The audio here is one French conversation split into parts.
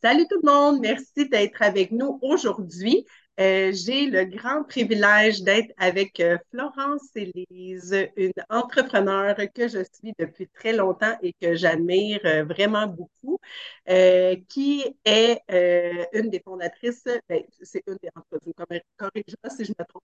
Salut tout le monde, merci d'être avec nous aujourd'hui. Euh, j'ai le grand privilège d'être avec euh, Florence Élise, une entrepreneure que je suis depuis très longtemps et que j'admire euh, vraiment beaucoup, qui est une des fondatrices, ben, c'est une des, corrige-moi si je me trompe,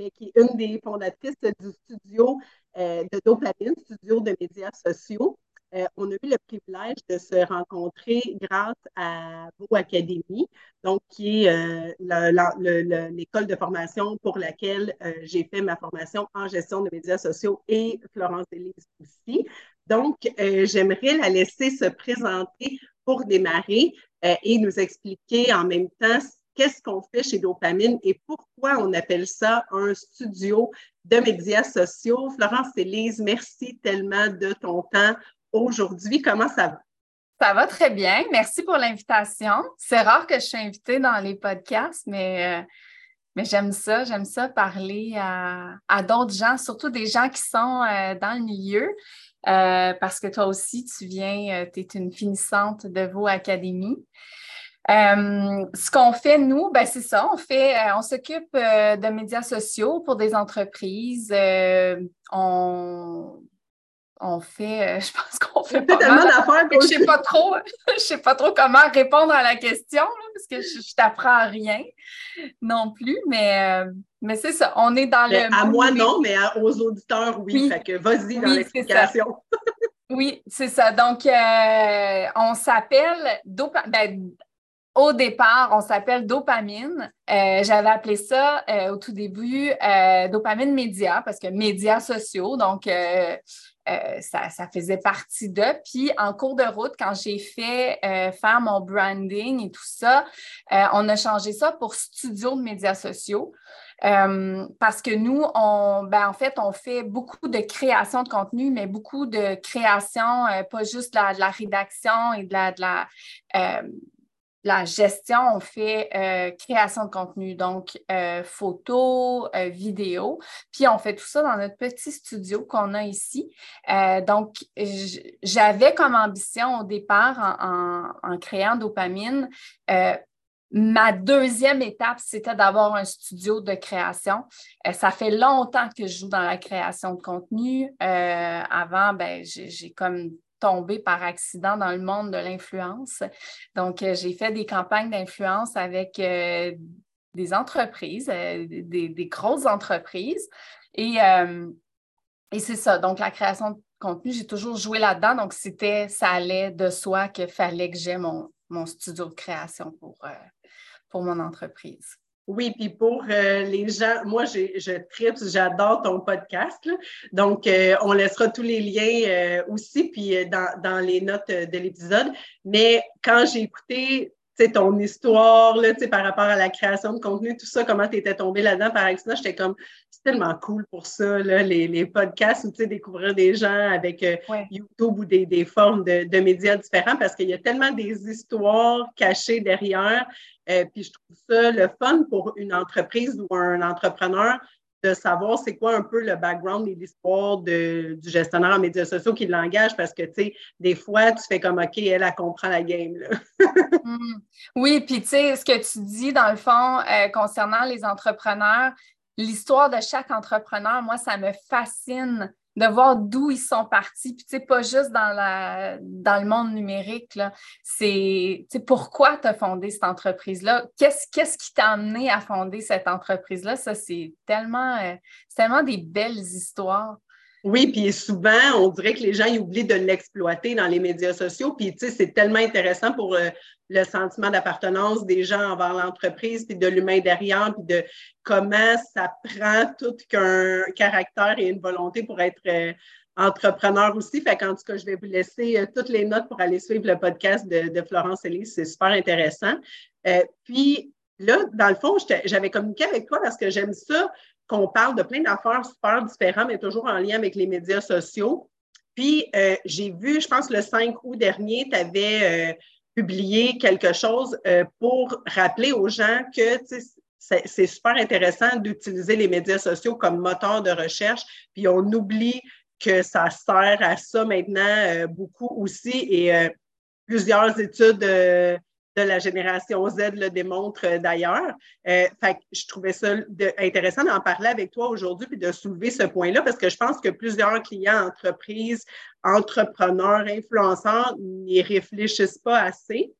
mais qui est une des fondatrices du studio de dopamine, studio de médias sociaux. Euh, on a eu le privilège de se rencontrer grâce à Beau Academy, donc qui est euh, l'école de formation pour laquelle euh, j'ai fait ma formation en gestion de médias sociaux et Florence Élise aussi. Donc, j'aimerais la laisser se présenter pour démarrer et nous expliquer en même temps qu'est-ce qu'on fait chez Dopamine et pourquoi on appelle ça un studio de médias sociaux. Florence Élise, merci tellement de ton temps aujourd'hui. Comment ça va? Ça va très bien. Merci pour l'invitation. C'est rare que je suis invitée dans les podcasts, mais, euh, mais j'aime ça. J'aime ça parler à, d'autres gens, surtout des gens qui sont euh, dans le milieu. Euh, parce que toi aussi, tu viens, tu es une finissante de vos académies. ce qu'on fait, nous, ben, c'est ça, on fait, on s'occupe de médias sociaux pour des entreprises. on on fait, euh, je pense qu'on fait pas tellement d'affaires. Je sais pas trop, je sais pas trop comment répondre à la question parce que je, je t'apprends rien non plus, mais, euh, mais c'est ça. On est dans le. À moi non, mais aux auditeurs oui. Fait que vas-y dans l'explication. oui, c'est ça. Donc euh, on s'appelle ben, au départ, on s'appelle dopamine. J'avais appelé ça au tout début dopamine média parce que médias sociaux. Donc, euh, ça, faisait partie de. Puis en cours de route, quand j'ai fait euh, faire mon branding et tout ça, euh, on a changé ça pour studio de médias sociaux. parce que nous, on, ben, en fait, on fait beaucoup de création de contenu, mais beaucoup de création, pas juste de la, rédaction et de la, de la la gestion, on fait euh, création de contenu, donc euh, photos, euh, vidéos, puis on fait tout ça dans notre petit studio qu'on a ici. donc, j'avais comme ambition au départ en, créant Dopamine, Ma deuxième étape, c'était d'avoir un studio de création. ça fait longtemps que je joue dans la création de contenu. avant, ben, j'ai comme tombée par accident dans le monde de l'influence. Donc, euh, j'ai fait des campagnes d'influence avec euh, des entreprises, euh, des, grosses entreprises. Et, c'est ça. Donc, la création de contenu, j'ai toujours joué là-dedans. Donc, c'était, ça allait de soi qu'il fallait que j'aie mon, mon, studio de création pour mon entreprise. Oui, puis pour euh, les gens, moi, je tripe, j'adore ton podcast. Donc, euh, on laissera tous les liens euh, aussi, puis dans, les notes de l'épisode. Mais quand j'ai écouté ton histoire là, par rapport à la création de contenu, tout ça, comment tu étais tombée là-dedans par accident, j'étais comme, c'est tellement cool pour ça, là, les, les podcasts ou découvrir des gens avec YouTube ou des, des formes de, de, médias différents parce qu'il y a tellement des histoires cachées derrière. Euh, puis je trouve ça le fun pour une entreprise ou un entrepreneur de savoir c'est quoi un peu le background et l'histoire du gestionnaire en médias sociaux qui l'engage parce que, tu sais, des fois, tu fais comme, OK, elle, elle comprend la game. Hmm. Oui, puis tu sais, ce que tu dis, dans le fond, euh, concernant les entrepreneurs, l'histoire de chaque entrepreneur, moi, ça me fascine de voir d'où ils sont partis. Puis, tu sais, pas juste dans, le monde numérique, c'est pourquoi tu as fondé cette entreprise-là? Qu'est-ce, qui t'a amené à fonder cette entreprise-là? Ça, c'est tellement, euh, c'est tellement des belles histoires. Oui, puis souvent, on dirait que les gens ils oublient de l'exploiter dans les médias sociaux. Puis, tu sais, c'est tellement intéressant pour euh, le sentiment d'appartenance des gens envers l'entreprise, puis de l'humain derrière, puis de comment ça prend tout qu'un caractère et une volonté pour être euh, entrepreneur aussi. Fait qu'en tout cas, je vais vous laisser euh, toutes les notes pour aller suivre le podcast de, Florence Elise. C'est super intéressant. puis, là, dans le fond, j'avais communiqué avec toi parce que j'aime ça qu'on parle de plein d'affaires super différentes, mais toujours en lien avec les médias sociaux. Puis, euh, j'ai vu, je pense, le 5 août dernier, tu avais euh, publié quelque chose euh, pour rappeler aux gens que c'est super intéressant d'utiliser les médias sociaux comme moteur de recherche, puis on oublie que ça sert à ça maintenant beaucoup aussi. Et plusieurs études de la génération Z le démontre euh, d'ailleurs. Euh, je trouvais ça intéressant d'en parler avec toi aujourd'hui puis de soulever ce point-là parce que je pense que plusieurs clients, entreprises, entrepreneurs, influenceurs n'y réfléchissent pas assez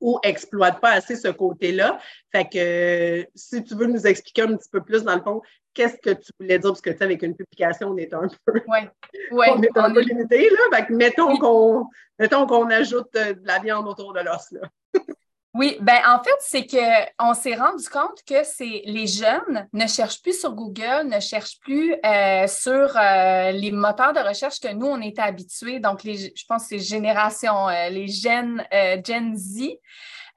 ou exploitent pas assez ce côté-là. Fait que si tu veux nous expliquer un petit peu plus dans le fond, qu'est-ce que tu voulais dire? Parce que tu sais, avec une publication, on est un peu, ouais. Ouais, on est un peu limité, là. Fait que mettons qu'on mettons qu'on ajoute euh, de la viande autour de l'os. Oui, ben en fait, c'est qu'on s'est rendu compte que c'est les jeunes ne cherchent plus sur Google, ne cherchent plus euh, sur euh, les moteurs de recherche que nous, on était habitués. Donc, les, je pense que c'est génération, euh, les Gen, Gen Z.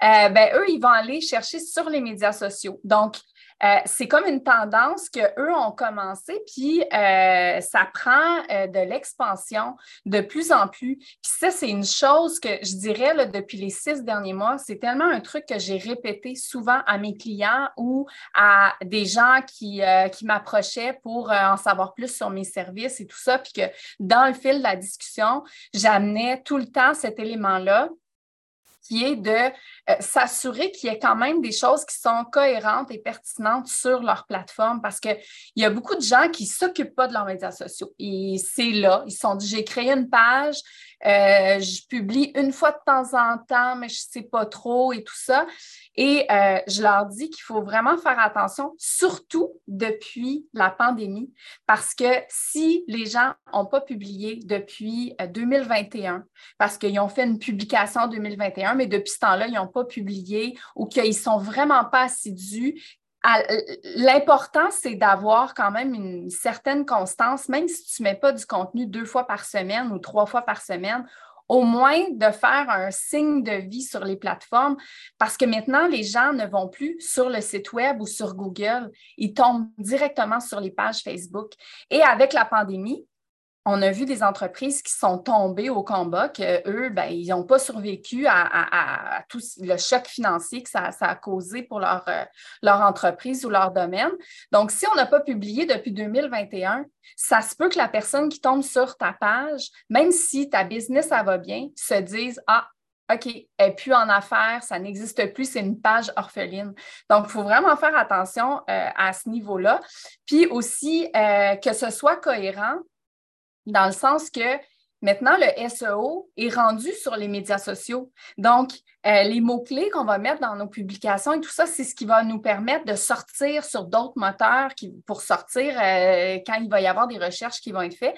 ben, eux, ils vont aller chercher sur les médias sociaux. Donc, euh, c'est comme une tendance qu'eux ont commencé, puis euh, ça prend euh, de l'expansion de plus en plus. Puis ça, c'est une chose que je dirais là, depuis les six derniers mois, c'est tellement un truc que j'ai répété souvent à mes clients ou à des gens qui, qui m'approchaient pour en savoir plus sur mes services et tout ça, puis que dans le fil de la discussion, j'amenais tout le temps cet élément-là qui est de euh, s'assurer qu'il y ait quand même des choses qui sont cohérentes et pertinentes sur leur plateforme parce qu'il y a beaucoup de gens qui ne s'occupent pas de leurs médias sociaux. Et c'est là, ils sont dit, j'ai créé une page, euh, je publie une fois de temps en temps, mais je ne sais pas trop et tout ça. Et euh, je leur dis qu'il faut vraiment faire attention, surtout depuis la pandémie, parce que si les gens n'ont pas publié depuis 2021, euh, parce qu'ils ont fait une publication en 2021, mais depuis ce temps-là, ils n'ont pas publié ou qu'ils ne sont vraiment pas assidus, L'important, c'est d'avoir quand même une certaine constance, même si tu ne mets pas du contenu deux fois par semaine ou trois fois par semaine, au moins de faire un signe de vie sur les plateformes, parce que maintenant, les gens ne vont plus sur le site web ou sur Google, ils tombent directement sur les pages Facebook. Et avec la pandémie, on a vu des entreprises qui sont tombées au combat, qu'eux, ben, ils n'ont pas survécu à, tout le choc financier que ça, a causé pour leur, euh, leur entreprise ou leur domaine. Donc, si on n'a pas publié depuis 2021, ça se peut que la personne qui tombe sur ta page, même si ta business, ça va bien, se dise Ah, OK, elle n'est plus en affaires, ça n'existe plus, c'est une page orpheline. Donc, il faut vraiment faire attention euh, à ce niveau-là. Puis aussi, euh, que ce soit cohérent dans le sens que maintenant, le SEO est rendu sur les médias sociaux. Donc, euh, les mots-clés qu'on va mettre dans nos publications et tout ça, c'est ce qui va nous permettre de sortir sur d'autres moteurs pour sortir euh, quand il va y avoir des recherches qui vont être faites.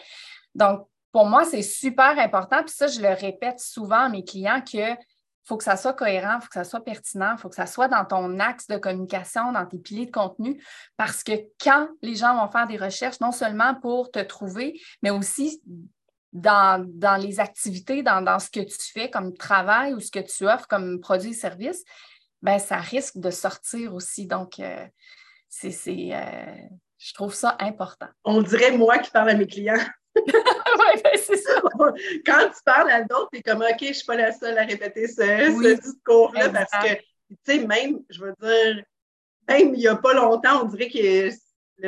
Donc, pour moi, c'est super important. Puis ça, je le répète souvent à mes clients que faut que ça soit cohérent, il faut que ça soit pertinent, il faut que ça soit dans ton axe de communication, dans tes piliers de contenu, parce que quand les gens vont faire des recherches, non seulement pour te trouver, mais aussi dans, les activités, dans, ce que tu fais comme travail ou ce que tu offres comme produit et service, ben, ça risque de sortir aussi. Donc, euh, c'est, euh, je trouve ça important. On dirait moi qui parle à mes clients. Ben, c'est ça. Quand tu parles à d'autres, tu es comme OK, je ne suis pas la seule à répéter ce, discours-là parce que, tu sais, même, je veux dire, même il n'y a pas longtemps, on dirait que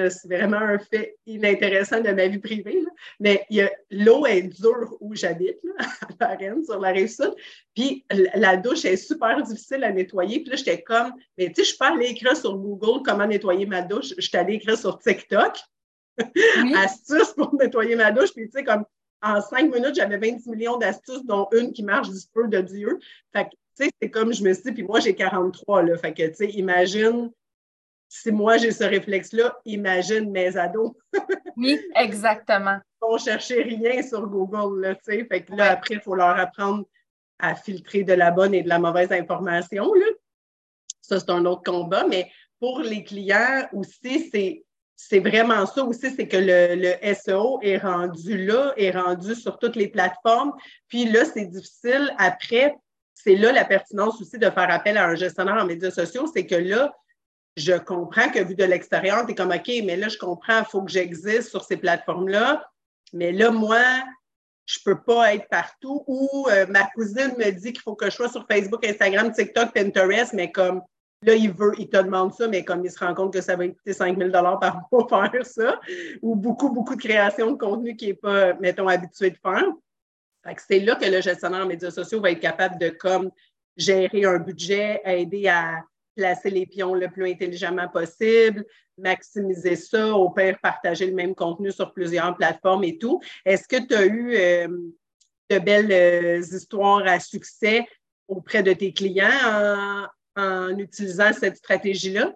c'est vraiment un fait inintéressant de ma vie privée, mais l'eau est dure où j'habite, à Rennes, sur la rive sud. Puis la douche est super difficile à nettoyer. Puis là, j'étais comme, mais tu sais, je suis pas allée écrire sur Google comment nettoyer ma douche. Je suis allée écrire sur TikTok. astuces pour nettoyer ma douche. Puis, tu sais, comme en cinq minutes, j'avais 26 millions d'astuces, dont une qui marche du feu de Dieu. Fait que, tu sais, c'est comme je me suis dit, puis moi, j'ai 43, là. Fait que, tu sais, imagine, si moi, j'ai ce réflexe-là, imagine mes ados. oui, exactement. Ils vont chercher rien sur Google, là, tu sais. Fait que là, après, il faut leur apprendre à filtrer de la bonne et de la mauvaise information, là. Ça, c'est un autre combat, mais pour les clients aussi, c'est c'est vraiment ça aussi, c'est que le, SEO est rendu là, est rendu sur toutes les plateformes. Puis là, c'est difficile. Après, c'est là la pertinence aussi de faire appel à un gestionnaire en médias sociaux, c'est que là, je comprends que vu de l'extérieur, tu es comme OK, mais là, je comprends, il faut que j'existe sur ces plateformes-là. Mais là, moi, je ne peux pas être partout. Ou euh, ma cousine me dit qu'il faut que je sois sur Facebook, Instagram, TikTok, Pinterest, mais comme Là, il veut, il te demande ça, mais comme il se rend compte que ça va coûter 5 000 par mois faire ça, ou beaucoup, beaucoup de création de contenu qui n'est pas, mettons, habitué de faire. c'est là que le gestionnaire en médias sociaux va être capable de comme gérer un budget, aider à placer les pions le plus intelligemment possible, maximiser ça, au pire partager le même contenu sur plusieurs plateformes et tout. Est-ce que tu as eu euh, de belles euh, histoires à succès auprès de tes clients en utilisant cette stratégie-là?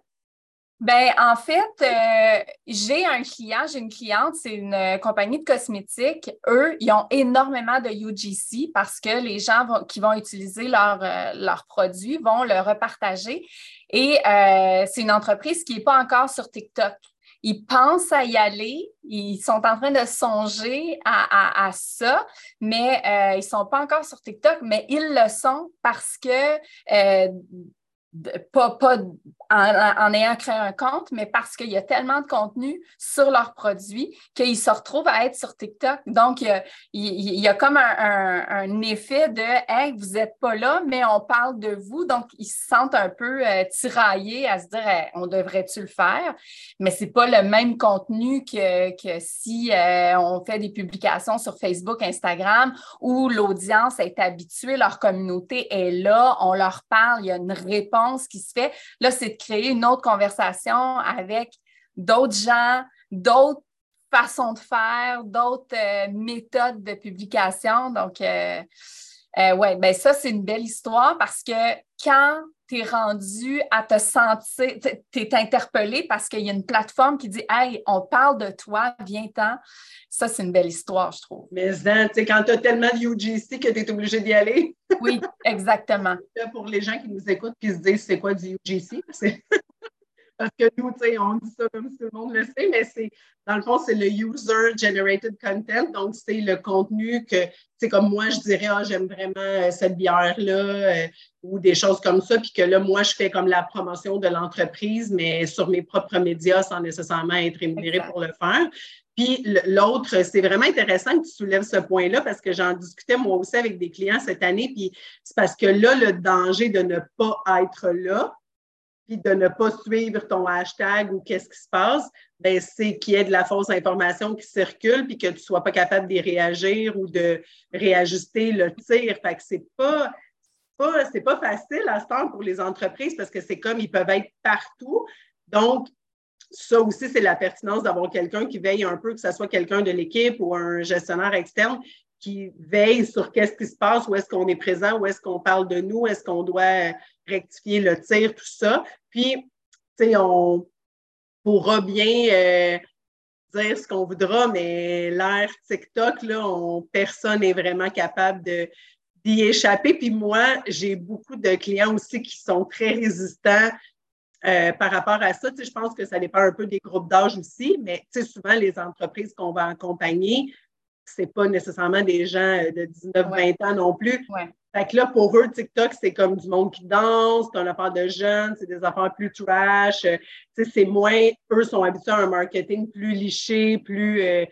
Ben, en fait, euh, j'ai un client, j'ai une cliente, c'est une euh, compagnie de cosmétiques. Eux, ils ont énormément de UGC parce que les gens qui vont utiliser euh, leurs produits vont le repartager. Et c'est une entreprise qui n'est pas encore sur TikTok. Ils pensent à y aller, ils sont en train de songer à, ça, mais ils ne sont pas encore sur TikTok, mais ils le sont parce que pas, en, ayant créé un compte, mais parce qu'il y a tellement de contenu sur leurs produits qu'ils se retrouvent à être sur TikTok. Donc, il y a, comme un, effet de Hey, vous n'êtes pas là, mais on parle de vous. Donc, ils se sentent un peu euh, tiraillés à se dire On devrait-tu le faire? Mais ce n'est pas le même contenu que, que si euh, on fait des publications sur Facebook, Instagram, où l'audience est habituée, leur communauté est là, on leur parle, il y a une réponse qui se fait. Là, c'est créer une autre conversation avec d'autres gens, d'autres façons de faire, d'autres euh, méthodes de publication. Donc, euh, euh, ouais, ben ça, c'est une belle histoire parce que quand tu es rendu à te sentir, tu es interpellé parce qu'il y a une plateforme qui dit Hey, on parle de toi, viens-t'en. Ça, c'est une belle histoire, je trouve. Mais quand tu as tellement de UGC que tu es obligé d'y aller. oui, exactement. Pour les gens qui nous écoutent qui se disent c'est quoi du UGC, parce que nous, on dit ça comme si tout le monde le sait, mais c'est, dans le fond, c'est le User Generated Content. Donc, c'est le contenu que, c'est comme moi, je dirais, ah, j'aime vraiment euh, cette bière-là euh, ou des choses comme ça. Puis que là, moi, je fais comme la promotion de l'entreprise, mais sur mes propres médias sans nécessairement être rémunéré pour le faire. Puis l'autre, c'est vraiment intéressant que tu soulèves ce point-là parce que j'en discutais moi aussi avec des clients cette année. Puis c'est parce que là, le danger de ne pas être là, de ne pas suivre ton hashtag ou qu'est-ce qui se passe, ben, c'est qu'il y ait de la fausse information qui circule puis que tu ne sois pas capable d'y réagir ou de réajuster le tir. Fait que c'est pas, pas, pas facile à ce temps pour les entreprises parce que c'est comme ils peuvent être partout. Donc, ça aussi, c'est la pertinence d'avoir quelqu'un qui veille un peu, que ce soit quelqu'un de l'équipe ou un gestionnaire externe qui veille sur qu'est-ce qui se passe, où est-ce qu'on est présent, où est-ce qu'on parle de nous, est-ce qu'on doit rectifier le tir, tout ça. Puis, tu sais, on pourra bien euh, dire ce qu'on voudra, mais l'ère TikTok, là, personne n'est vraiment capable d'y échapper. Puis moi, j'ai beaucoup de clients aussi qui sont très résistants euh, par rapport à ça. Tu sais, je pense que ça dépend un peu des groupes d'âge aussi, mais tu sais, souvent, les entreprises qu'on va accompagner, c'est pas nécessairement des gens euh, de 19-20 ans non plus. Fait que là, pour eux, TikTok, c'est comme du monde qui danse, c'est une affaire de jeunes, c'est des affaires plus trash. Euh, c'est moins, eux sont habitués à un marketing plus liché, plus euh,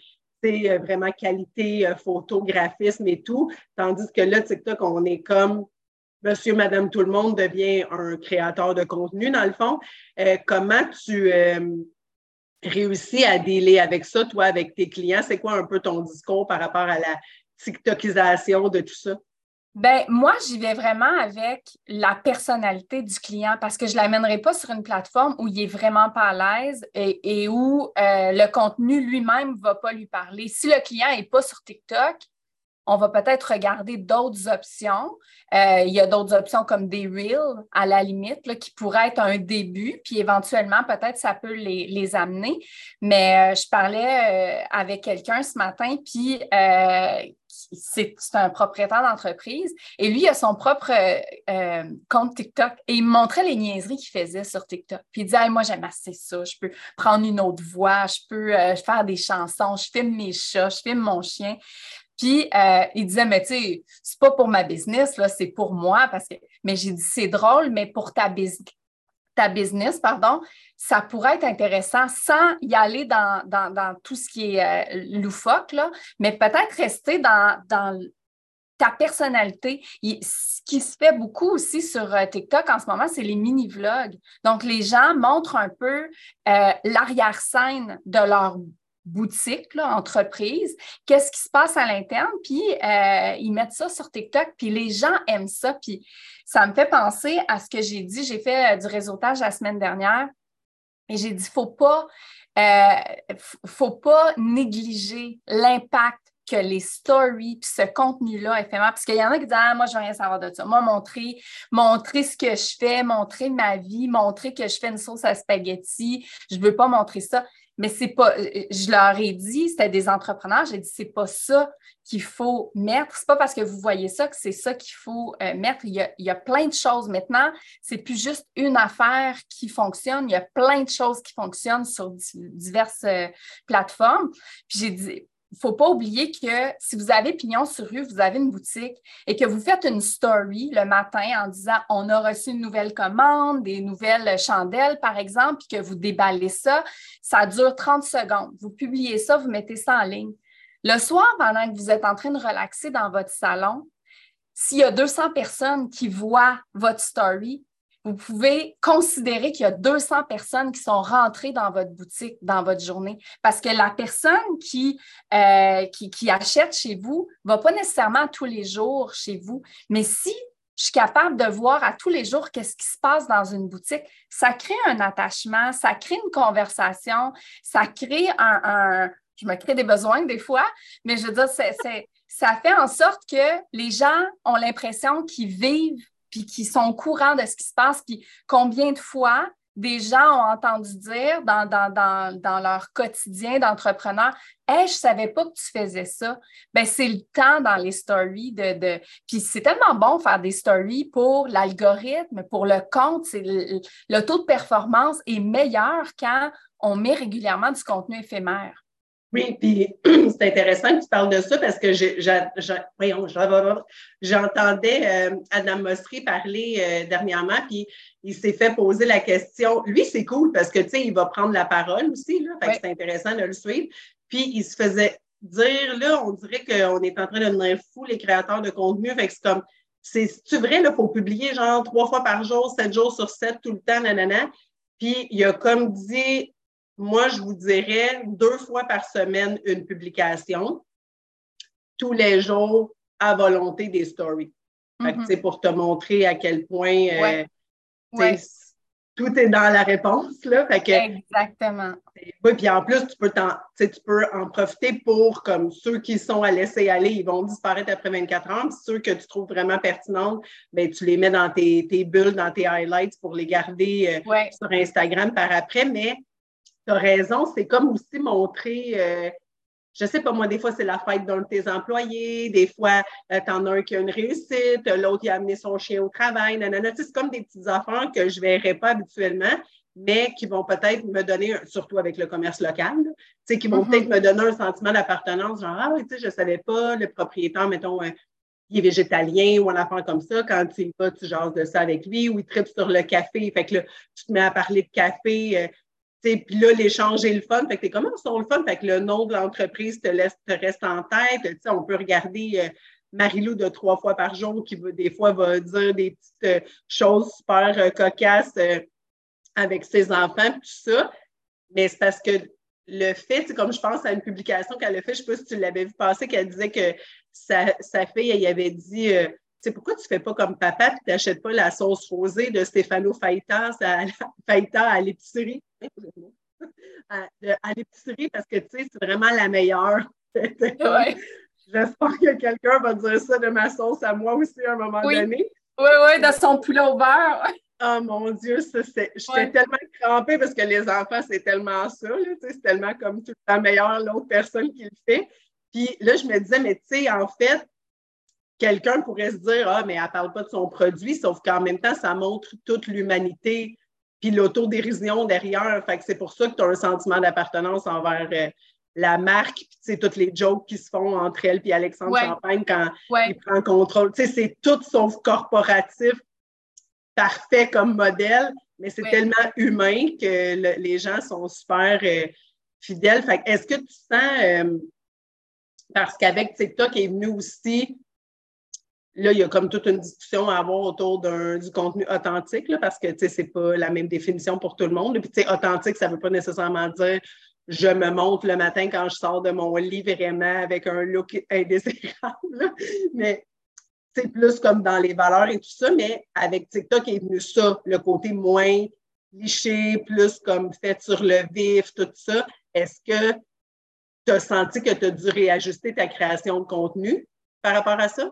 vraiment qualité, photographisme et tout. Tandis que là, TikTok, on est comme Monsieur, Madame, tout le monde devient un créateur de contenu, dans le fond. comment tu réussi à dealer avec ça, toi, avec tes clients? C'est quoi un peu ton discours par rapport à la TikTokisation de tout ça? Ben, moi, j'y vais vraiment avec la personnalité du client parce que je ne l'amènerai pas sur une plateforme où il n'est vraiment pas à l'aise et, où euh, le contenu lui-même ne va pas lui parler. Si le client n'est pas sur TikTok, on va peut-être regarder d'autres options. Euh, il y a d'autres options comme des Reels, à la limite, qui pourraient être un début, puis éventuellement, peut-être, ça peut les, amener. Mais euh, je parlais avec quelqu'un ce matin, puis c'est un propriétaire d'entreprise, et lui, il a son propre compte TikTok, et il me montrait les niaiseries qu'il faisait sur TikTok. Puis il disait, moi, j'aime assez ça, je peux prendre une autre voix, je peux faire des chansons, je filme mes chats, je filme mon chien. Puis euh, il disait, mais tu sais, c'est pas pour ma business, là, c'est pour moi. Parce que... Mais j'ai dit, c'est drôle, mais pour ta, business, pardon, ça pourrait être intéressant sans y aller dans, tout ce qui est euh, loufoque, là, mais peut-être rester dans, ta personnalité. ce qui se fait beaucoup aussi sur euh, TikTok en ce moment, c'est les mini-vlogs. Donc, les gens montrent un peu l'arrière-scène de leur boutique, là, entreprise, qu'est-ce qui se passe à l'interne, puis euh, ils mettent ça sur TikTok, puis les gens aiment ça, puis ça me fait penser à ce que j'ai dit, j'ai fait euh, du réseautage la semaine dernière, et j'ai dit, faut pas, euh, faut pas négliger l'impact que les stories, puis ce contenu-là éphémère, parce qu'il y en a qui disent Ah, moi, je veux rien savoir de ça. Moi, montrer, montrer ce que je fais, montrer ma vie, montrer que je fais une sauce à spaghetti, je veux pas montrer ça. Mais c'est pas, je leur ai dit, c'était des entrepreneurs, j'ai dit, c'est pas ça qu'il faut mettre. C'est pas parce que vous voyez ça que c'est ça qu'il faut euh, mettre. Il y, a, il y, a, plein de choses maintenant. C'est plus juste une affaire qui fonctionne. Il y a plein de choses qui fonctionnent sur diverses euh, plateformes. Puis j'ai dit, il ne faut pas oublier que si vous avez pignon sur rue, vous avez une boutique et que vous faites une story le matin en disant on a reçu une nouvelle commande, des nouvelles chandelles, par exemple, puis que vous déballez ça, ça dure 30 secondes. Vous publiez ça, vous mettez ça en ligne. Le soir, pendant que vous êtes en train de relaxer dans votre salon, s'il y a 200 personnes qui voient votre story, vous pouvez considérer qu'il y a 200 personnes qui sont rentrées dans votre boutique, dans votre journée, parce que la personne qui, euh, qui, achète chez vous ne va pas nécessairement tous les jours chez vous, mais si je suis capable de voir à tous les jours qu'est-ce qui se passe dans une boutique, ça crée un attachement, ça crée une conversation, ça crée un, je me crée des besoins des fois, mais je veux dire, ça fait en sorte que les gens ont l'impression qu'ils vivent puis qui sont au courant de ce qui se passe, puis combien de fois des gens ont entendu dire dans, dans, leur quotidien d'entrepreneur Hey, je savais pas que tu faisais ça. Ben, c'est le temps dans les stories de. de... Puis c'est tellement bon faire des stories pour l'algorithme, pour le compte. Le taux de performance est meilleur quand on met régulièrement du contenu éphémère. Oui, puis c'est intéressant que tu parles de ça parce que j'entendais euh, Adam Mostri parler euh, dernièrement, puis il s'est fait poser la question. Lui, c'est cool parce que, tu sais, il va prendre la parole aussi, là, fait que c'est intéressant de le suivre. Puis il se faisait dire, là, on dirait qu'on est en train de devenir fou, les créateurs de contenu, fait que c'est comme, c'est vrai, là, faut publier genre trois fois par jour, sept jours sur sept, tout le temps, nanana. Puis il a comme dit, moi, je vous dirais deux fois par semaine une publication, tous les jours à volonté des stories. C'est mm-hmm. pour te montrer à quel point euh, tout est dans la réponse. Là. Exactement. Oui, puis en plus, tu peux, en, tu peux en profiter pour, comme ceux qui sont à laisser aller, ils vont disparaître après 24 heures. Puis ceux que tu trouves vraiment pertinents, ben, tu les mets dans tes, bulles, dans tes highlights pour les garder euh, sur Instagram par après. Mais tu as raison, c'est comme aussi montrer, euh, je sais pas moi, des fois c'est la fête d'un de tes employés, des fois euh, tu en as un qui a une réussite, l'autre il a amené son chien au travail, nanana. c'est comme des petites affaires que je ne verrais pas habituellement, mais qui vont peut-être me donner, surtout avec le commerce local, qui vont mm-hmm. peut-être me donner un sentiment d'appartenance, genre, ah oui, tu sais, je ne savais pas, le propriétaire, mettons, euh, il est végétalien ou un affaire comme ça, quand tu y vas, tu jases de ça avec lui, ou il tripe sur le café, fait que là, tu te mets à parler de café, puis là, l'échange est le fun. Fait que t'es comment sont le fun? Fait que le nom de l'entreprise te, laisse, te reste en tête. on peut regarder euh, Marilou de trois fois par jour qui des fois va dire des petites euh, choses super euh, cocasses avec ses enfants, tout ça. Mais c'est parce que le fait, comme je pense à une publication qu'elle a fait, je ne sais pas si tu l'avais vu passer, qu'elle disait que sa, sa fille, elle avait dit sais, pourquoi tu fais pas comme papa et tu n'achètes pas la sauce rosée de Stéphano Faitas à l'épicerie? À, l'épicerie parce que, tu sais, c'est vraiment la meilleure. J'espère que quelqu'un va dire ça de ma sauce à moi aussi à un moment donné. Oui, oui, dans son poulet au beurre. Oh mon Dieu, j'étais tellement crampée parce que les enfants, c'est tellement ça, c'est tellement comme tout le temps meilleur l'autre personne qui le fait. Puis là, je me disais, mais tu sais, en fait, quelqu'un pourrait se dire Ah, mais elle ne parle pas de son produit, sauf qu'en même temps, ça montre toute l'humanité puis l'autodérision derrière. Fait que c'est pour ça que tu as un sentiment d'appartenance envers euh, la marque, puis tu sais, toutes les jokes qui se font entre elle et Alexandre Champagne quand il prend contrôle. Tu sais, c'est tout sauf corporatif, parfait comme modèle, mais c'est tellement humain que les gens sont super euh, fidèles. Fait est-ce que tu sens, euh, parce qu'avec TikTok est venu aussi Là, il y a comme toute une discussion à avoir autour du contenu authentique, parce que, c'est pas la même définition pour tout le monde. Et puis, authentique, ça veut pas nécessairement dire je me montre le matin quand je sors de mon lit vraiment avec un look indésirable. Mais c'est plus comme dans les valeurs et tout ça, mais avec TikTok est venu ça, le côté moins liché, plus comme fait sur le vif, tout ça. Est-ce que tu as senti que tu as dû réajuster ta création de contenu par rapport à ça?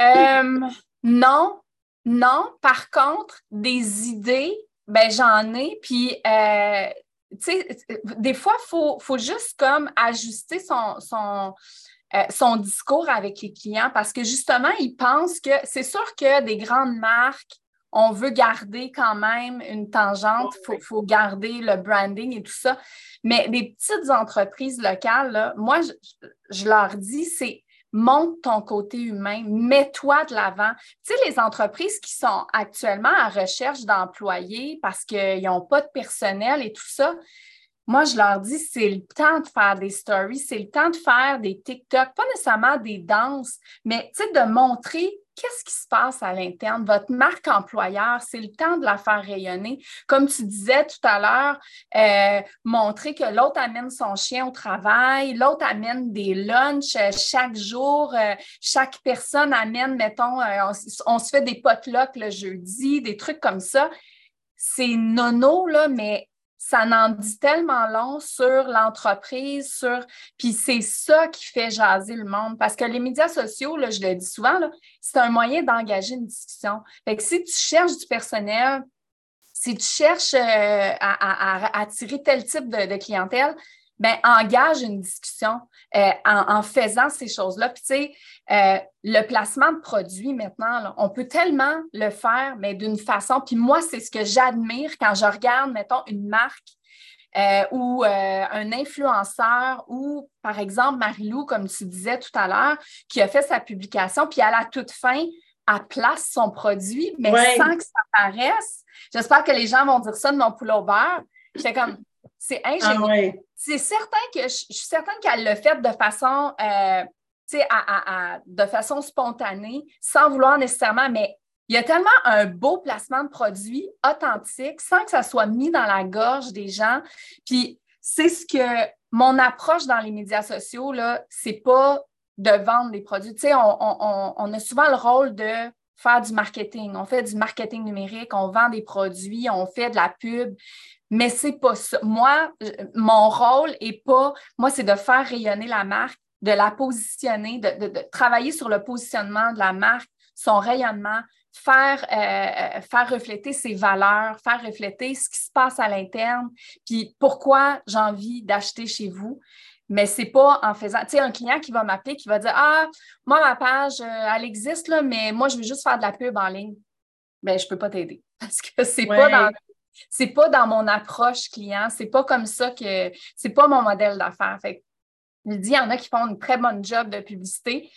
Euh, non, non. Par contre, des idées, ben j'en ai. Puis, euh, tu sais, des fois, il faut, faut, juste comme ajuster son, son, euh, son discours avec les clients parce que justement, ils pensent que c'est sûr que des grandes marques, on veut garder quand même une tangente, il faut, garder le branding et tout ça. Mais les petites entreprises locales, moi, je, leur dis, c'est monte ton côté humain, mets-toi de l'avant. Tu sais, les entreprises qui sont actuellement à recherche d'employés parce qu'ils n'ont pas de personnel et tout ça, moi, je leur dis, c'est le temps de faire des stories, c'est le temps de faire des TikTok, pas nécessairement des danses, mais de montrer qu'est-ce qui se passe à l'interne? Votre marque employeur, c'est le temps de la faire rayonner. Comme tu disais tout à l'heure, euh, montrer que l'autre amène son chien au travail, l'autre amène des lunchs euh, chaque jour, euh, chaque personne amène, mettons, on, on, se fait des potlucks le jeudi, des trucs comme ça. C'est nono, là, mais ça n'en dit tellement long sur l'entreprise, sur. Puis c'est ça qui fait jaser le monde. Parce que les médias sociaux, là, je le dis souvent, c'est un moyen d'engager une discussion. Fait que si tu cherches du personnel, si tu cherches euh, à, attirer tel type de, clientèle, ben engage une discussion euh, en, faisant ces choses-là. Puis, tu sais, euh, le placement de produits maintenant, on peut tellement le faire, mais d'une façon. Puis moi, c'est ce que j'admire quand je regarde, mettons, une marque euh, ou un influenceur ou, par exemple, Marilou, comme tu disais tout à l'heure, qui a fait sa publication, puis à la toute fin, elle place son produit, mais sans que ça paraisse. J'espère que les gens vont dire ça de mon poulet au beurre. J'étais comme, c'est ah ingénieux. C'est certain que je, suis certaine qu'elle l'a fait de façon, euh, de façon spontanée, sans vouloir nécessairement, mais il y a tellement un beau placement de produit authentique sans que ça soit mis dans la gorge des gens. Puis c'est ce que mon approche dans les médias sociaux, là, c'est pas de vendre des produits. Tu sais, on, a souvent le rôle de faire du marketing. On fait du marketing numérique, on vend des produits, on fait de la pub, mais c'est pas ça. Moi, mon rôle est pas, moi, c'est de faire rayonner la marque, de la positionner, de, travailler sur le positionnement de la marque, son rayonnement, faire, euh, faire refléter ses valeurs, faire refléter ce qui se passe à l'interne, puis pourquoi j'ai envie d'acheter chez vous. Mais c'est pas en faisant, tu sais, un client qui va m'appeler, qui va dire Ah, moi, ma page, euh, elle existe, là, mais moi, je veux juste faire de la pub en ligne. Bien, je peux pas t'aider parce que c'est pas dans c'est pas dans mon approche client, c'est pas comme ça que c'est pas mon modèle d'affaires. Fait il dit, il y en a qui font une très bonne job de publicité,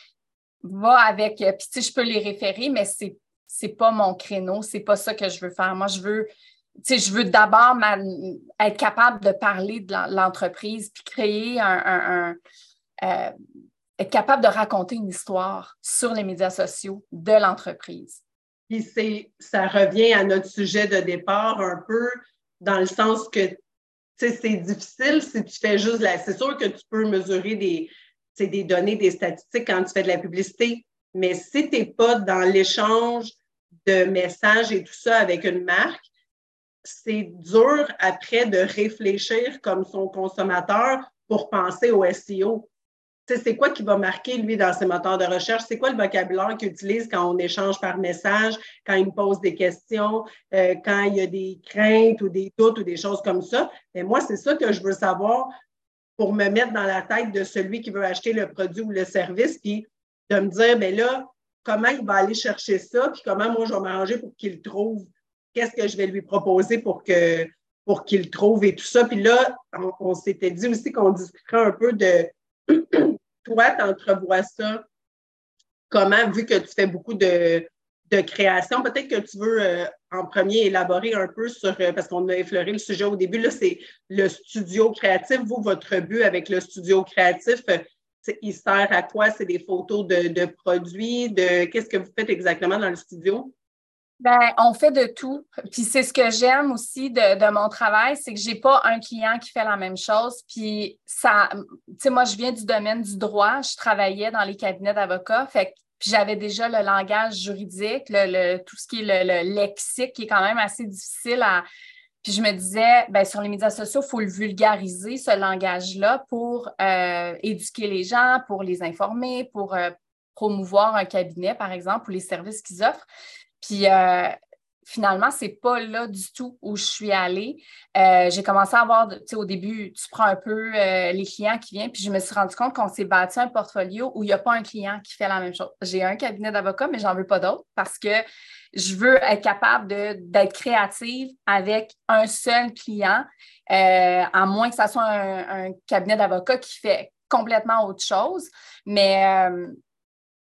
va avec, euh, puis tu sais, je peux les référer, mais c'est c'est pas mon créneau, c'est pas ça que je veux faire. Moi, je veux, je veux d'abord être capable de parler de l'entreprise, puis créer un, euh, être capable de raconter une histoire sur les médias sociaux de l'entreprise. Puis c'est, ça revient à notre sujet de départ un peu dans le sens que c'est difficile si tu fais juste la. C'est sûr que tu peux mesurer des, des données, des statistiques quand tu fais de la publicité, mais si tu n'es pas dans l'échange de messages et tout ça avec une marque, c'est dur après de réfléchir comme son consommateur pour penser au SEO c'est quoi qui va marquer, lui, dans ses moteurs de recherche? C'est quoi le vocabulaire qu'il utilise quand on échange par message, quand il me pose des questions, euh, quand il y a des craintes ou des doutes ou des choses comme ça? Et moi, c'est ça que je veux savoir pour me mettre dans la tête de celui qui veut acheter le produit ou le service, puis de me dire, mais ben là, comment il va aller chercher ça, puis comment moi je vais m'arranger pour qu'il trouve? Qu'est-ce que je vais lui proposer pour que pour qu'il trouve et tout ça. Puis là, on, s'était dit aussi qu'on discuterait un peu de toi, tu entrevois ça comment, vu que tu fais beaucoup de, création, peut-être que tu veux euh, en premier élaborer un peu sur, euh, parce qu'on a effleuré le sujet au début, là, c'est le studio créatif. Vous, votre but avec le studio créatif, euh, il sert à quoi? C'est des photos de, de produits, de qu'est-ce que vous faites exactement dans le studio? Ben, on fait de tout. Puis c'est ce que j'aime aussi de, mon travail, c'est que j'ai pas un client qui fait la même chose. Puis ça, tu sais, moi, je viens du domaine du droit. Je travaillais dans les cabinets d'avocats. Fait puis j'avais déjà le langage juridique, le, tout ce qui est le, lexique, qui est quand même assez difficile à. Puis je me disais, ben, sur les médias sociaux, il faut le vulgariser, ce langage-là, pour euh, éduquer les gens, pour les informer, pour euh, promouvoir un cabinet, par exemple, ou les services qu'ils offrent. Puis euh, finalement, c'est pas là du tout où je suis allée. Euh, j'ai commencé à avoir, tu sais, au début, tu prends un peu euh, les clients qui viennent, puis je me suis rendu compte qu'on s'est bâti un portfolio où il n'y a pas un client qui fait la même chose. J'ai un cabinet d'avocats, mais j'en veux pas d'autres parce que je veux être capable d'être créative avec un seul client, à moins que ce soit un, un cabinet d'avocats qui fait complètement autre chose. Mais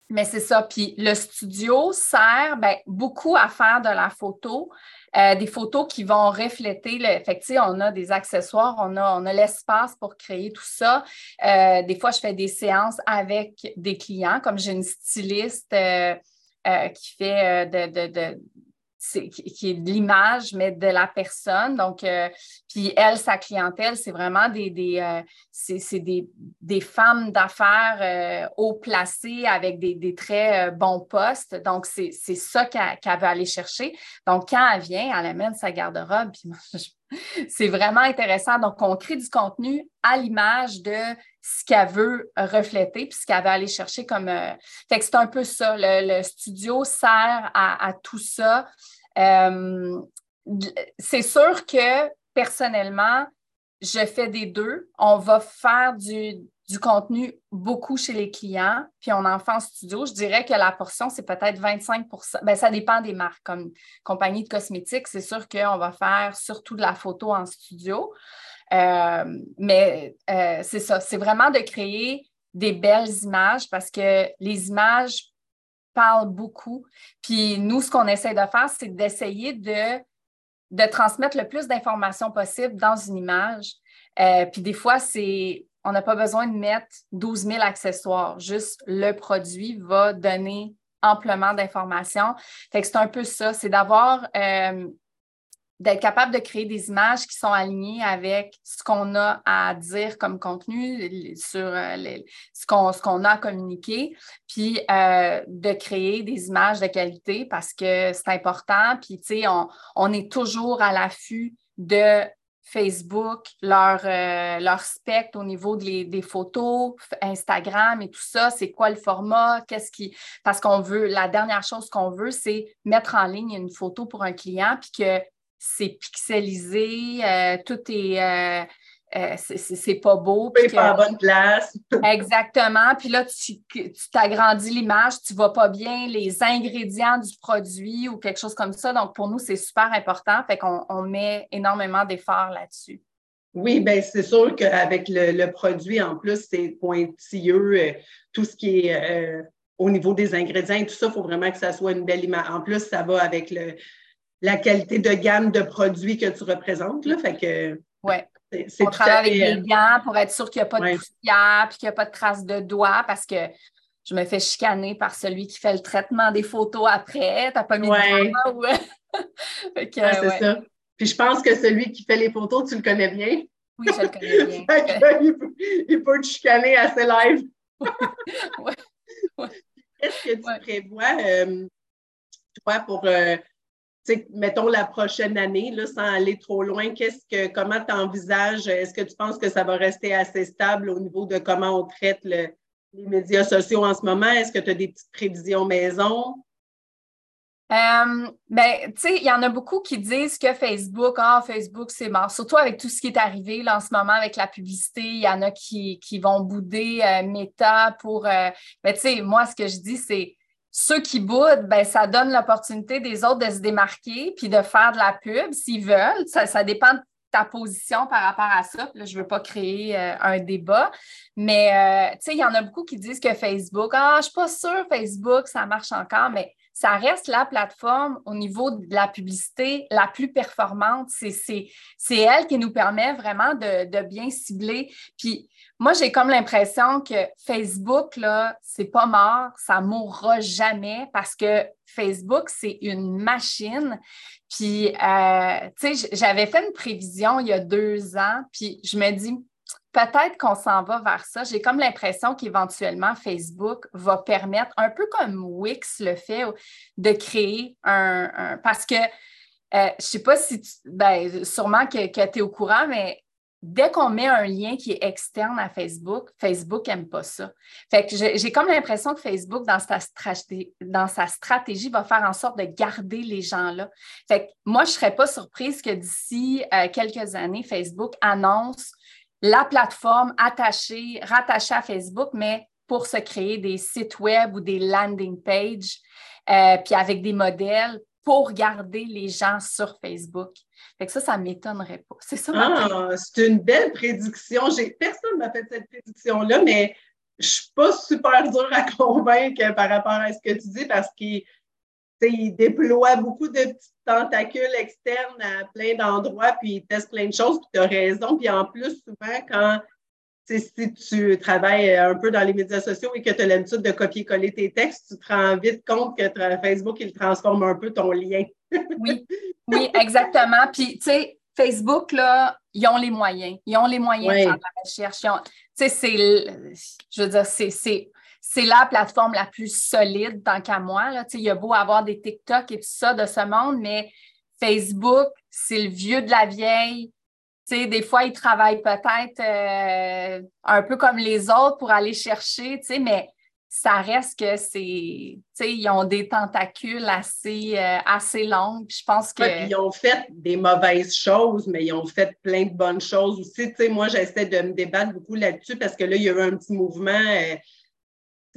mais c'est ça. Puis le studio sert ben, beaucoup à faire de la photo, euh, des photos qui vont refléter le. Fait que, on a des accessoires, on a, on a l'espace pour créer tout ça. Euh, des fois, je fais des séances avec des clients, comme j'ai une styliste euh, qui fait de, qui est l'image, mais de la personne. Donc, euh, puis elle, sa clientèle, c'est vraiment des, des, euh, c'est, des, des, femmes d'affaires euh, haut placées avec des, des très bons postes. Donc, c'est, ça qu'elle, veut aller chercher. Donc, quand elle vient, elle amène sa garde-robe. Puis c'est vraiment intéressant. Donc, on crée du contenu à l'image de ce qu'elle veut refléter, puis ce qu'elle veut aller chercher comme. Fait que c'est un peu ça. Le, studio sert à, à tout ça. Euh, c'est sûr que personnellement, je fais des deux. On va faire du, contenu beaucoup chez les clients, puis on en fait en studio. Je dirais que la portion, c'est peut-être 25 Bien, ça dépend des marques. Comme compagnie de cosmétiques, c'est sûr qu'on va faire surtout de la photo en studio. Euh, mais euh, c'est ça, c'est vraiment de créer des belles images parce que les images parle beaucoup. Puis nous, ce qu'on essaie de faire, c'est d'essayer de, de transmettre le plus d'informations possible dans une image. Euh, puis des fois, c'est on n'a pas besoin de mettre 12 000 accessoires. Juste le produit va donner amplement d'informations. Fait que c'est un peu ça, c'est d'avoir euh, d'être capable de créer des images qui sont alignées avec ce qu'on a à dire comme contenu, sur euh, ce qu'on a à communiquer, puis euh, de créer des images de qualité parce que c'est important. Puis, tu sais, on, est toujours à l'affût de Facebook, leur, euh, leur spectre au niveau des, photos, Instagram et tout ça, c'est quoi le format, qu'est-ce qui. Parce qu'on veut, la dernière chose qu'on veut, c'est mettre en ligne une photo pour un client, puis que c'est pixelisé, euh, tout est. Euh, euh, c'est pas beau. Puis pas en bonne place. exactement. Puis là, tu t'agrandis l'image, tu vois pas bien les ingrédients du produit ou quelque chose comme ça. Donc, pour nous, c'est super important. Fait qu'on on met énormément d'efforts là-dessus. Oui, bien, c'est sûr qu'avec le, produit, en plus, c'est pointilleux. tout ce qui est au niveau des ingrédients et tout ça, il faut vraiment que ça soit une belle image. En plus, ça va avec le, la qualité de gamme de produits que tu représentes. Là, fait que, ouais. On travaille avec des gants pour être sûr qu'il n'y a pas de poussière et qu'il n'y a pas de traces de doigts parce que je me fais chicaner par celui qui fait le traitement des photos après. Tu n'as pas mis de doigts ou... c'est ça. Puis je pense que celui qui fait les photos, tu le connais bien. Oui, je le connais bien. il, peut, te chicaner assez live. Qu'est-ce que tu prévois, euh, toi, pour euh, mettons la prochaine année, sans aller trop loin, qu'est-ce que, comment tu envisages? Est-ce que tu penses que ça va rester assez stable au niveau de comment on traite les médias sociaux en ce moment? Est-ce que tu as des petites prévisions maison? Euh, ben, tu sais, il y en a beaucoup qui disent que Facebook, ah, Facebook, c'est mort. Surtout avec tout ce qui est arrivé là, en ce moment avec la publicité, il y en a qui, vont bouder euh, Meta pour. Euh, ben, tu sais, moi, ce que je dis, c'est ceux qui boudent, ben, ça donne l'opportunité des autres de se démarquer puis de faire de la pub s'ils veulent. Ça, dépend de ta position par rapport à ça. Je ne veux pas créer euh, un débat, mais euh, il y en a beaucoup qui disent que Facebook, ah, je ne suis pas sûre, Facebook, ça marche encore, mais ça reste la plateforme au niveau de la publicité la plus performante. C'est elle qui nous permet vraiment de, bien cibler. Puis moi, j'ai comme l'impression que Facebook, là, c'est pas mort, ça mourra jamais parce que Facebook, c'est une machine. Puis, euh, tu sais, j'avais fait une prévision il y a deux ans, puis je me dis, peut-être qu'on s'en va vers ça. J'ai comme l'impression qu'éventuellement, Facebook va permettre, un peu comme Wix le fait, de créer un. parce que euh, je ne sais pas si tu. Ben, sûrement que, tu es au courant, mais dès qu'on met un lien qui est externe à Facebook, Facebook n'aime pas ça. Fait que j'ai comme l'impression que Facebook, dans sa, stratégie, dans sa stratégie, va faire en sorte de garder les gens là. Fait que moi, je ne serais pas surprise que d'ici euh, quelques années, Facebook annonce la plateforme attachée, rattachée à Facebook, mais pour se créer des sites web ou des landing pages, euh, puis avec des modèles pour garder les gens sur Facebook. Fait que ça, ça ne m'étonnerait pas. C'est ça. Ah, c'est une belle prédiction. Personne ne m'a fait cette prédiction-là, mais je ne suis pas super dure à convaincre par rapport à ce que tu dis parce qu'il il déploie beaucoup de petits tentacules externes à plein d'endroits, puis il teste plein de choses, puis tu as raison. Puis en plus, souvent, quand si tu travailles un peu dans les médias sociaux et que tu as l'habitude de copier-coller tes textes, tu te rends vite compte que Facebook, il transforme un peu ton lien. oui, oui, exactement. Puis, tu sais, Facebook, là, ils ont les moyens. Ils ont les moyens de faire de la recherche. Tu sais, c'est, je veux dire, c'est c'est la plateforme la plus solide tant qu'à moi. Là. Il y a beau avoir des TikTok et tout ça de ce monde, mais Facebook, c'est le vieux de la vieille. des fois, ils travaillent peut-être euh, un peu comme les autres pour aller chercher, mais ça reste que c'est, ils ont des tentacules assez, euh, assez longues. je pense que. ils ont fait des mauvaises choses, mais ils ont fait plein de bonnes choses aussi. moi, j'essaie de me débattre beaucoup là-dessus parce que là, il y a eu un petit mouvement. Euh,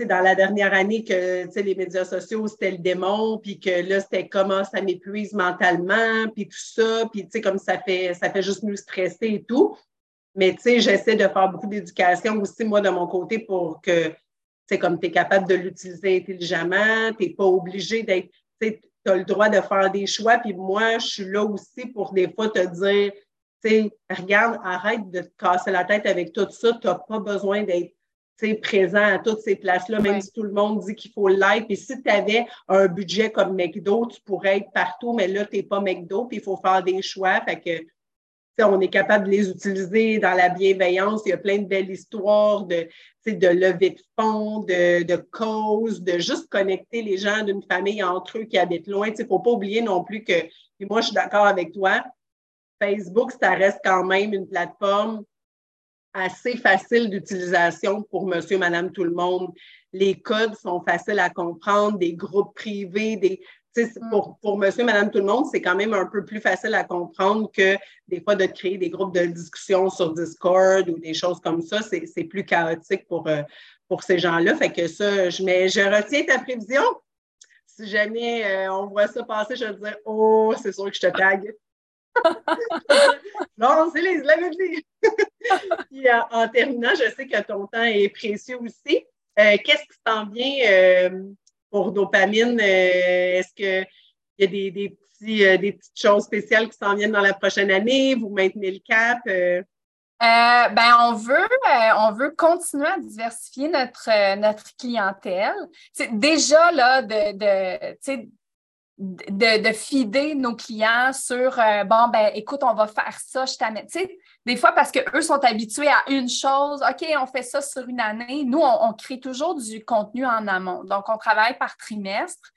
dans la dernière année que les médias sociaux, c'était le démon, puis que là, c'était comment ça m'épuise mentalement, puis tout ça, puis comme ça fait, ça fait juste nous stresser et tout. Mais j'essaie de faire beaucoup d'éducation aussi, moi, de mon côté, pour que, comme tu es capable de l'utiliser intelligemment, tu n'es pas obligé d'être, tu as le droit de faire des choix, puis moi, je suis là aussi pour des fois te dire, regarde, arrête de te casser la tête avec tout ça, tu n'as pas besoin d'être présent à toutes ces places-là, même si tout le monde dit qu'il faut l'être. Puis si tu avais un budget comme McDo, tu pourrais être partout, mais là, tu n'es pas McDo, puis il faut faire des choix. Fait que on est capable de les utiliser dans la bienveillance. Il y a plein de belles histoires de, de levée de fonds, de, de causes, de juste connecter les gens d'une famille entre eux qui habitent loin. Il ne faut pas oublier non plus que, puis moi, je suis d'accord avec toi, Facebook, ça reste quand même une plateforme assez facile d'utilisation pour monsieur, madame, tout le monde. Les codes sont faciles à comprendre, des groupes privés, des, mm. pour, pour monsieur, madame, tout le monde, c'est quand même un peu plus facile à comprendre que des fois de créer des groupes de discussion sur Discord ou des choses comme ça. C'est plus chaotique pour, euh, pour ces gens-là. Fait que ça, je, mets, je retiens ta prévision. Si jamais euh, on voit ça passer, je vais dire Oh, c'est sûr que je te tague. non, c'est les. Puis en, terminant, je sais que ton temps est précieux aussi. Euh, qu'est-ce qui s'en vient euh, pour dopamine? Euh, est-ce qu'il y a des, petits, des petites choses spéciales qui s'en viennent dans la prochaine année? Vous maintenez le cap? ben, on veut, on veut continuer à diversifier notre, notre clientèle. Déjà là de, de de, de fider nos clients sur euh, bon, ben écoute, on va faire ça, je t'amène. Tu sais, des fois, parce qu'eux sont habitués à une chose, OK, on fait ça sur une année. Nous, on, crée toujours du contenu en amont. Donc, on travaille par trimestre.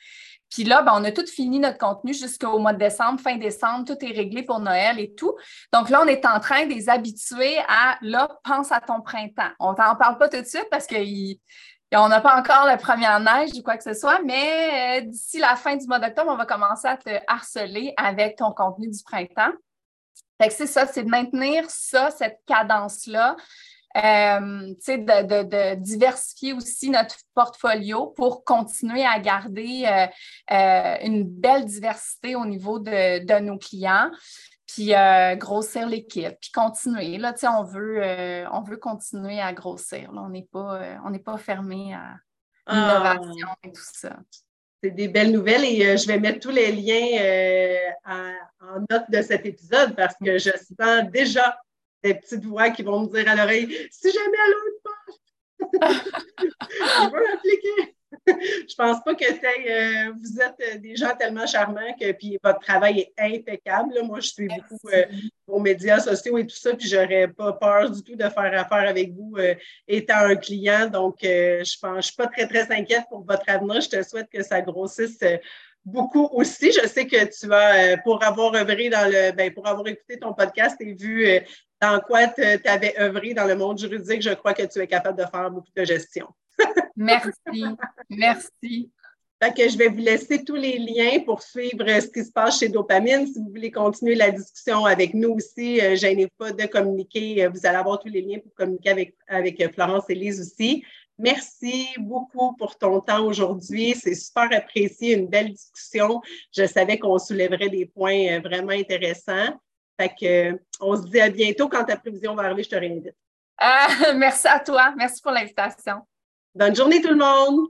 Puis là, ben, on a tout fini notre contenu jusqu'au mois de décembre, fin décembre, tout est réglé pour Noël et tout. Donc là, on est en train de les habituer à là, pense à ton printemps. On t'en parle pas tout de suite parce qu'ils on n'a pas encore la première neige ou quoi que ce soit, mais euh, d'ici la fin du mois d'octobre, on va commencer à te harceler avec ton contenu du printemps. C'est ça, c'est de maintenir ça, cette cadence-là. Euh, de, de, diversifier aussi notre portfolio pour continuer à garder euh, une belle diversité au niveau de, nos clients puis euh, grossir l'équipe, puis continuer. Là, on veut, euh, on veut continuer à grossir. On n'est pas, euh, pas fermé à ah. l'innovation et tout ça. c'est des belles nouvelles et je vais mettre tous les liens en, note de cet épisode parce que je sens déjà des petites voix qui vont me dire à l'oreille si jamais à l'autre je veux appliquer. je pense pas que euh, vous êtes euh, des gens tellement charmants que puis votre travail est impeccable. Moi, je suis beaucoup euh, vos médias sociaux et tout ça, puis j'aurais pas peur du tout de faire affaire avec vous étant un client. Donc, je pense, je suis pas très, très inquiète pour votre avenir. Je te souhaite que ça grossisse beaucoup aussi. Je sais que tu as, pour avoir œuvré dans le, ben, pour avoir écouté ton podcast et vu dans quoi tu avais œuvré dans le monde juridique, je crois que tu es capable de faire beaucoup de gestion. Merci. Merci. que je vais vous laisser tous les liens pour suivre ce qui se passe chez Dopamine. Si vous voulez continuer la discussion avec nous aussi, je euh, gênez pas de communiquer. Vous allez avoir tous les liens pour communiquer avec, avec Florence et Lise aussi. Merci beaucoup pour ton temps aujourd'hui. C'est super apprécié, une belle discussion. Je savais qu'on soulèverait des points euh, vraiment intéressants. Fait que, on se dit à bientôt. Quand ta prévision va arriver, je te réinvite. Ah, merci à toi. Merci pour l'invitation. Bonne journée tout le monde!